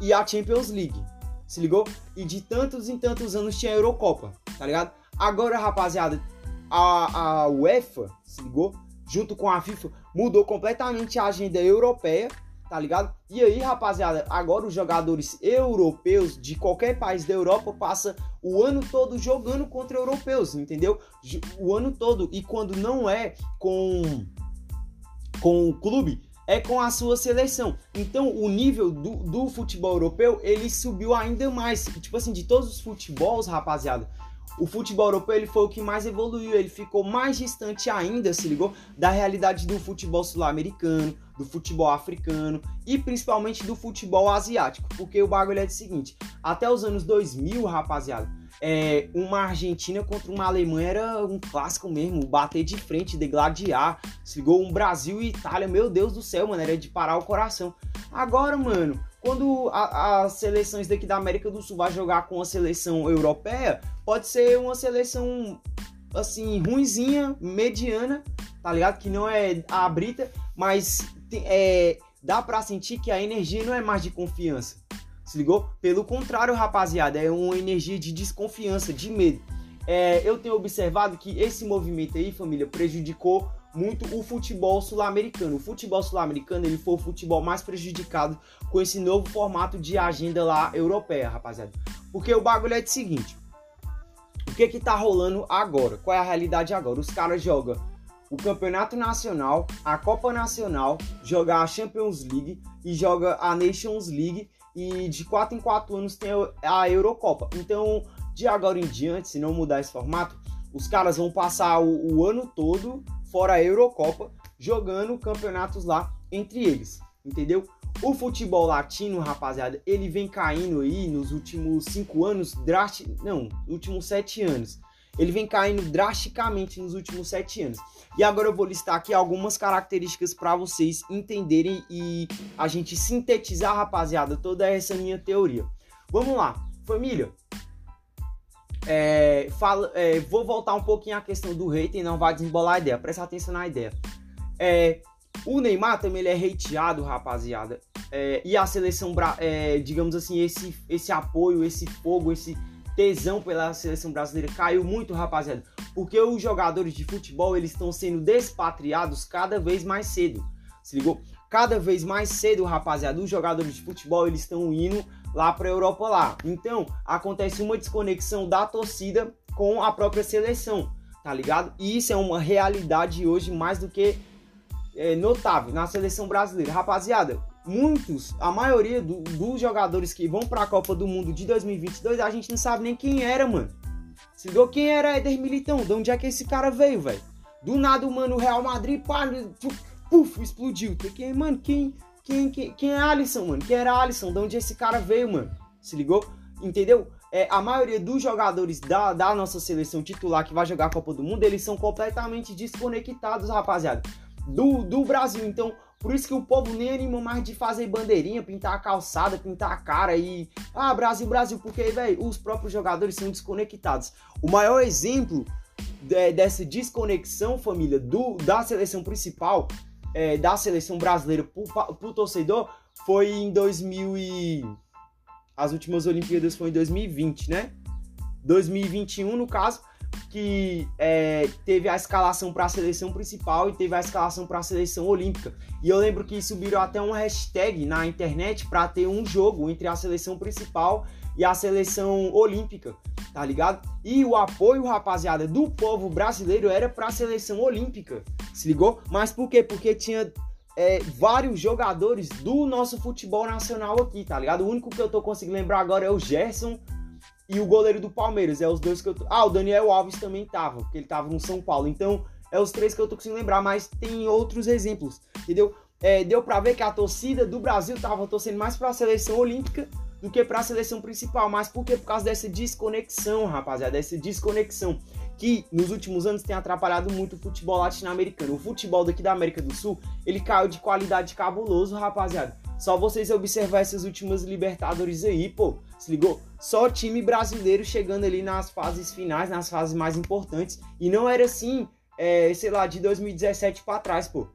e a Champions League. Se ligou? E de tantos em tantos anos tinha a Eurocopa, tá ligado? Agora, rapaziada, a, a UEFA, se ligou? Junto com a FIFA, mudou completamente a agenda europeia tá ligado? E aí, rapaziada, agora os jogadores europeus de qualquer país da Europa passa o ano todo jogando contra europeus, entendeu? O ano todo. E quando não é com com o clube, é com a sua seleção. Então, o nível do, do futebol europeu, ele subiu ainda mais. Tipo assim, de todos os futebols, rapaziada, o futebol europeu ele foi o que mais evoluiu, ele ficou mais distante ainda, se ligou, da realidade do futebol sul-americano, do futebol africano e principalmente do futebol asiático, porque o bagulho é o seguinte, até os anos 2000, rapaziada, é, uma Argentina contra uma Alemanha era um clássico mesmo, bater de frente, degladiar, se ligou, um Brasil e Itália, meu Deus do céu, mano, era de parar o coração. Agora, mano, quando as seleções daqui da América do Sul vai jogar com a seleção europeia, pode ser uma seleção assim ruinzinha, mediana, tá ligado? Que não é a brita, mas é, dá para sentir que a energia não é mais de confiança. Se ligou? Pelo contrário, rapaziada, é uma energia de desconfiança, de medo. É, eu tenho observado que esse movimento aí, família, prejudicou muito o futebol sul-americano. O futebol sul-americano ele foi o futebol mais prejudicado com esse novo formato de agenda lá europeia, rapaziada. Porque o bagulho é o seguinte: o que que tá rolando agora? Qual é a realidade agora? Os caras jogam o Campeonato Nacional, a Copa Nacional, joga a Champions League e joga a Nations League e de 4 em 4 anos tem a Eurocopa. Então, de agora em diante, se não mudar esse formato, os caras vão passar o, o ano todo fora a Eurocopa, jogando campeonatos lá entre eles, entendeu? O futebol latino, rapaziada, ele vem caindo aí nos últimos cinco anos, drast... não, últimos sete anos. Ele vem caindo drasticamente nos últimos sete anos. E agora eu vou listar aqui algumas características para vocês entenderem e a gente sintetizar, rapaziada, toda essa minha teoria. Vamos lá, família. É, fala, é, vou voltar um pouquinho à questão do e não vai desembolar a ideia. Presta atenção na ideia. É, o Neymar também ele é hateado, rapaziada. É, e a seleção, é, digamos assim, esse, esse apoio, esse fogo, esse tesão pela seleção brasileira caiu muito, rapaziada. Porque os jogadores de futebol eles estão sendo despatriados cada vez mais cedo. Se ligou? Cada vez mais cedo, rapaziada, os jogadores de futebol eles estão indo lá para a Europa lá. Então, acontece uma desconexão da torcida com a própria seleção, tá ligado? E isso é uma realidade hoje mais do que é, notável na seleção brasileira. Rapaziada, muitos, a maioria do, dos jogadores que vão para a Copa do Mundo de 2022, a gente não sabe nem quem era, mano. Se deu quem era Éder Militão, de onde é que esse cara veio, velho? Do nada, mano, o Real Madrid, pá, puf, explodiu. Quem, mano, quem, quem, quem, quem é Alisson, mano? Quem era Alisson? De onde esse cara veio, mano? Se ligou? Entendeu? É, a maioria dos jogadores da, da nossa seleção titular que vai jogar a Copa do Mundo, eles são completamente desconectados, rapaziada, do, do Brasil. Então, por isso que o povo nem anima mais de fazer bandeirinha, pintar a calçada, pintar a cara e. Ah, Brasil, Brasil, porque, velho, os próprios jogadores são desconectados. O maior exemplo de, dessa desconexão, família, do, da seleção principal é, da seleção brasileira para o torcedor foi em 2000 e... As últimas Olimpíadas foi em 2020, né? 2021, no caso, que é, teve a escalação para a seleção principal e teve a escalação para a seleção olímpica. E eu lembro que subiram até uma hashtag na internet para ter um jogo entre a seleção principal e a seleção olímpica, tá ligado? E o apoio, rapaziada, do povo brasileiro era para a seleção olímpica. Se ligou? Mas por quê? Porque tinha é, vários jogadores do nosso futebol nacional aqui, tá ligado? O único que eu tô conseguindo lembrar agora é o Gerson e o goleiro do Palmeiras. É os dois que eu tô... Ah, o Daniel Alves também tava, porque ele tava no São Paulo. Então, é os três que eu tô conseguindo lembrar, mas tem outros exemplos, entendeu? É, deu pra ver que a torcida do Brasil tava torcendo mais pra seleção olímpica do que para a seleção principal. Mas por quê? Por causa dessa desconexão, rapaziada, dessa desconexão que nos últimos anos tem atrapalhado muito o futebol latino-americano. O futebol daqui da América do Sul, ele caiu de qualidade cabuloso, rapaziada. Só vocês observar essas últimas Libertadores aí, pô. Se ligou? Só time brasileiro chegando ali nas fases finais, nas fases mais importantes. E não era assim, é, sei lá, de 2017 para trás, pô.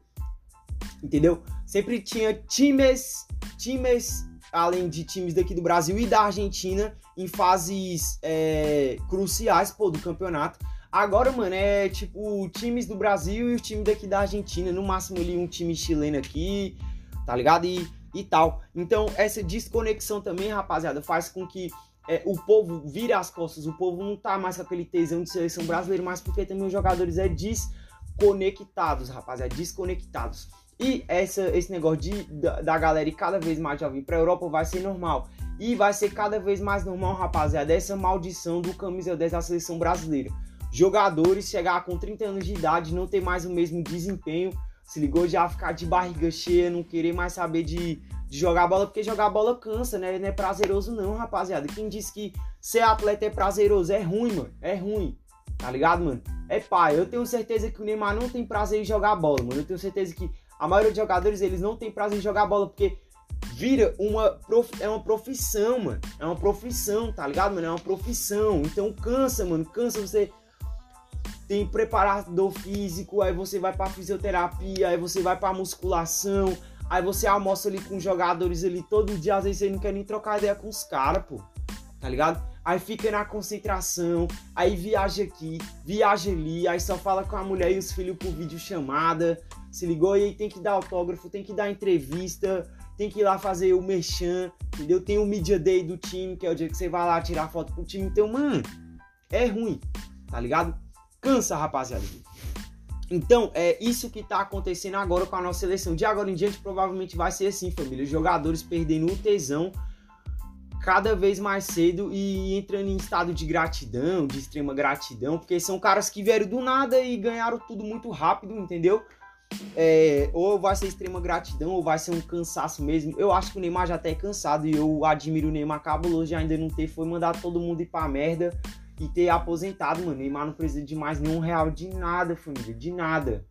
Entendeu? Sempre tinha times, times além de times daqui do Brasil e da Argentina, em fases é, cruciais pô, do campeonato. Agora, mano, é tipo times do Brasil e os times daqui da Argentina, no máximo ali um time chileno aqui, tá ligado? E, e tal. Então, essa desconexão também, rapaziada, faz com que é, o povo vire as costas, o povo não tá mais com aquele tesão de seleção brasileira, mas porque também os jogadores é desconectados, rapaziada, desconectados. E essa, esse negócio de, da, da galera e cada vez mais jovem para a Europa vai ser normal. E vai ser cada vez mais normal, rapaziada, essa maldição do camisa 10 da seleção brasileira. Jogadores chegar com 30 anos de idade, não ter mais o mesmo desempenho, se ligou, já ficar de barriga cheia, não querer mais saber de, de jogar bola, porque jogar bola cansa, né? Não é prazeroso não, rapaziada. Quem disse que ser atleta é prazeroso é ruim, mano. É ruim. Tá ligado, mano? É pai. Eu tenho certeza que o Neymar não tem prazer em jogar bola, mano. Eu tenho certeza que a maioria dos jogadores, eles não tem prazer em jogar bola, porque vira uma prof... é uma profissão, mano. É uma profissão, tá ligado, mano? É uma profissão. Então cansa, mano. Cansa você tem preparador físico, aí você vai pra fisioterapia, aí você vai pra musculação, aí você almoça ali com jogadores ali todo dia, às vezes você não quer nem trocar ideia com os caras, pô. Tá ligado? Aí fica na concentração, aí viaja aqui, viaja ali, aí só fala com a mulher e os filhos por vídeo chamada, se ligou? E aí tem que dar autógrafo, tem que dar entrevista, tem que ir lá fazer o merchan, entendeu? Tem o Media Day do time, que é o dia que você vai lá tirar foto pro time. Então, mano, é ruim, tá ligado? Cansa, rapaziada. Então, é isso que tá acontecendo agora com a nossa seleção. De agora em diante, provavelmente vai ser assim, família. Os jogadores perdendo o tesão cada vez mais cedo e entrando em estado de gratidão, de extrema gratidão, porque são caras que vieram do nada e ganharam tudo muito rápido, entendeu? É, ou vai ser extrema gratidão, ou vai ser um cansaço mesmo. Eu acho que o Neymar já até é cansado e eu admiro o Neymar cabuloso de ainda não ter, foi mandar todo mundo ir pra merda e ter aposentado, mano. Neymar não precisa de mais nenhum real de nada, família, de nada.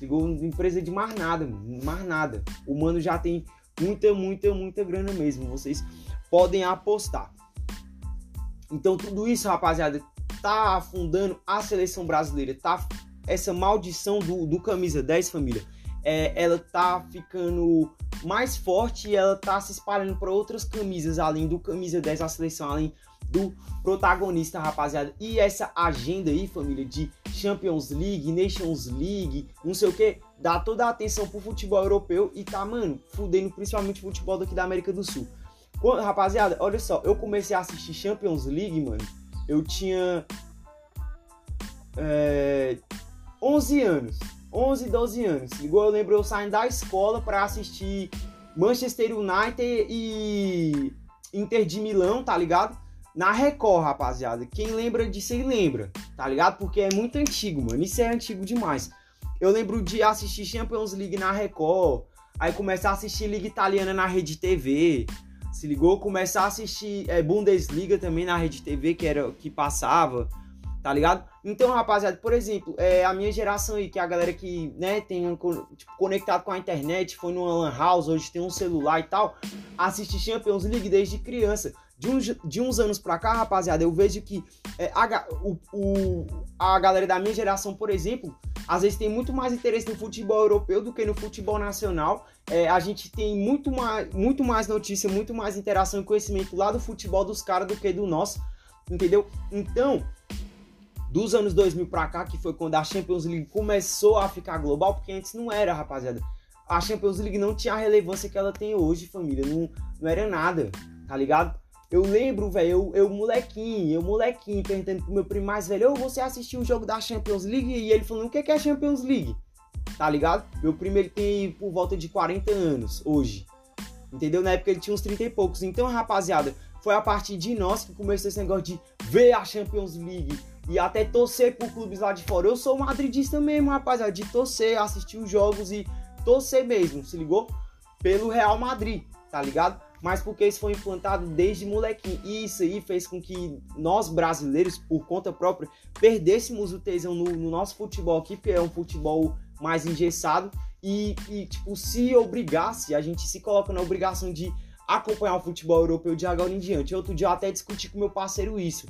Ligou, não precisa de mais nada, mano, mais nada. O mano já tem muita, muita, muita grana mesmo. Vocês podem apostar. Então tudo isso, rapaziada, tá afundando a seleção brasileira, tá essa maldição do, do camisa 10, família, é, ela tá ficando mais forte e ela tá se espalhando para outras camisas, além do camisa 10 da seleção, além do protagonista, rapaziada. E essa agenda aí, família, de Champions League, Nations League, não sei o que, dá toda a atenção pro futebol europeu e tá, mano, fudendo principalmente o futebol daqui da América do Sul. Quando, rapaziada, olha só, eu comecei a assistir Champions League, mano, eu tinha. É, 11 anos. 11, 12 anos. Igual eu lembro eu saindo da escola para assistir Manchester United e Inter de Milão, tá ligado? Na Record, rapaziada. Quem lembra disso aí lembra, tá ligado? Porque é muito antigo, mano. Isso é antigo demais. Eu lembro de assistir Champions League na Record, aí começar a assistir Liga Italiana na Rede TV. Se ligou? Começar a assistir é, Bundesliga também na Rede TV, que era que passava tá ligado? Então, rapaziada, por exemplo, é, a minha geração aí, que é a galera que, né, tem tipo, conectado com a internet, foi numa lan house, hoje tem um celular e tal, assiste Champions League desde criança. De uns, de uns anos pra cá, rapaziada, eu vejo que é, a, o, o, a galera da minha geração, por exemplo, às vezes tem muito mais interesse no futebol europeu do que no futebol nacional. É, a gente tem muito mais, muito mais notícia, muito mais interação e conhecimento lá do futebol dos caras do que do nosso, entendeu? Então, dos anos 2000 pra cá, que foi quando a Champions League começou a ficar global, porque antes não era, rapaziada. A Champions League não tinha a relevância que ela tem hoje, família. Não, não era nada, tá ligado? Eu lembro, velho, eu, eu molequinho, eu molequinho, perguntando pro meu primo mais velho, ô, você assistiu o jogo da Champions League? E ele falando, o que é Champions League? tá ligado? Meu primo ele tem por volta de 40 anos hoje. Entendeu? Na época ele tinha uns 30 e poucos. Então, rapaziada, foi a partir de nós que começou esse negócio de ver a Champions League e até torcer por clubes lá de fora. Eu sou madridista mesmo, rapaziada, de torcer, assistir os jogos e torcer mesmo, se ligou? Pelo Real Madrid, tá ligado? Mas porque isso foi implantado desde molequinho. E isso aí fez com que nós brasileiros, por conta própria, perdêssemos o tesão no, no nosso futebol aqui, porque é um futebol mais engessado. E, e, tipo, se obrigasse, a gente se coloca na obrigação de acompanhar o futebol europeu de agora em diante. Outro dia eu até discuti com meu parceiro isso.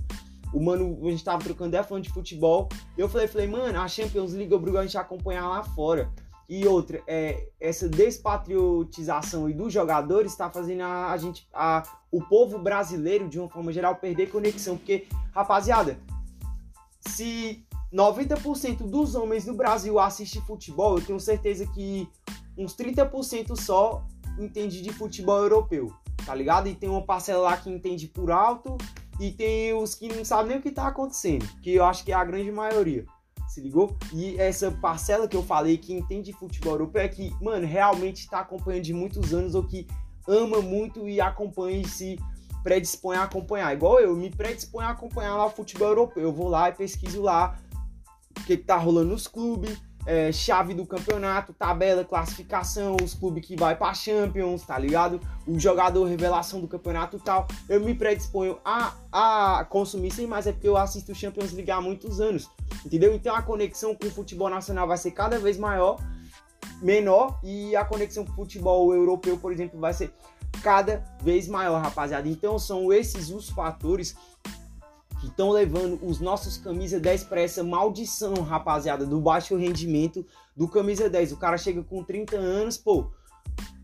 O mano, a gente tava trocando ideia falando de futebol. Eu falei, falei, mano, a Champions League obrigou a gente a acompanhar lá fora. E outra, é, essa despatriotização aí dos jogadores está fazendo a, a gente, a, o povo brasileiro, de uma forma geral, perder conexão. Porque, rapaziada, se 90% dos homens no Brasil assistem futebol, eu tenho certeza que uns 30% só entende de futebol europeu, tá ligado? E tem uma parcela lá que entende por alto e tem os que não sabem nem o que tá acontecendo, que eu acho que é a grande maioria se ligou? E essa parcela que eu falei que entende futebol europeu é que, mano, realmente está acompanhando de muitos anos ou que ama muito e acompanha e se predispõe a acompanhar. Igual eu, me predisponho a acompanhar lá o futebol europeu. Eu vou lá e pesquiso lá o que, que tá rolando nos clubes, é, chave do campeonato, tabela, classificação, os clubes que vai para Champions, tá ligado? O jogador revelação do campeonato tal. Eu me predisponho a, a consumir sem mais, é porque eu assisto Champions League há muitos anos, entendeu? Então a conexão com o futebol nacional vai ser cada vez maior, menor, e a conexão com o futebol europeu, por exemplo, vai ser cada vez maior, rapaziada. Então são esses os fatores que estão levando os nossos camisa 10 para essa maldição, rapaziada, do baixo rendimento do camisa 10. O cara chega com 30 anos, pô,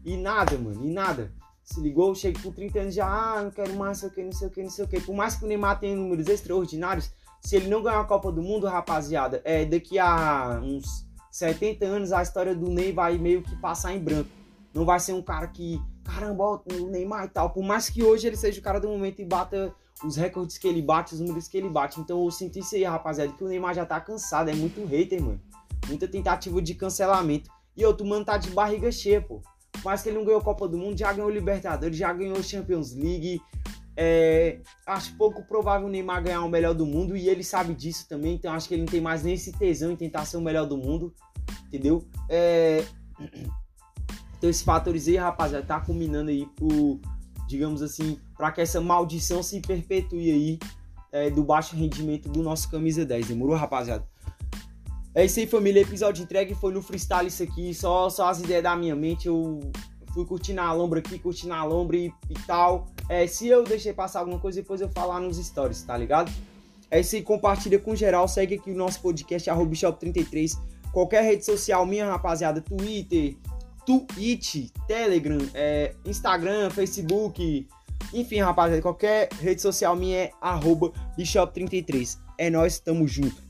e nada, mano, e nada. Se ligou, chega com 30 anos já, ah, não quero mais, não sei o que, não sei o que, não sei o que. Por mais que o Neymar tenha números extraordinários, se ele não ganhar a Copa do Mundo, rapaziada, é daqui a uns 70 anos a história do Ney vai meio que passar em branco. Não vai ser um cara que, caramba, o Neymar e tal. Por mais que hoje ele seja o cara do momento e bata os recordes que ele bate, os números que ele bate. Então eu sinto isso aí, rapaziada, que o Neymar já tá cansado. É muito hater, mano. Muita tentativa de cancelamento. E outro mano tá de barriga cheia, pô. Mas que ele não ganhou Copa do Mundo, já ganhou Libertadores, já ganhou Champions League. É, acho pouco provável o Neymar ganhar o melhor do mundo e ele sabe disso também. Então acho que ele não tem mais nem esse tesão em tentar ser o melhor do mundo, entendeu? É... Então esses fatores aí, rapaziada, tá combinando aí pro digamos assim, para que essa maldição se perpetue aí é, do baixo rendimento do nosso camisa 10. Demorou, rapaziada? É isso aí, família. Episódio entregue foi no freestyle isso aqui, só, só as ideias da minha mente. Eu fui curtindo a lombra aqui, curtindo a lombra e, e tal. É, se eu deixei passar alguma coisa, depois eu falar nos stories, tá ligado? É isso aí, compartilha com geral. Segue aqui o nosso podcast, Shop33. Qualquer rede social minha, rapaziada, Twitter, Twitch, Telegram, é, Instagram, Facebook, enfim, rapaziada, qualquer rede social minha é arroba Bishop33. É nós, tamo junto.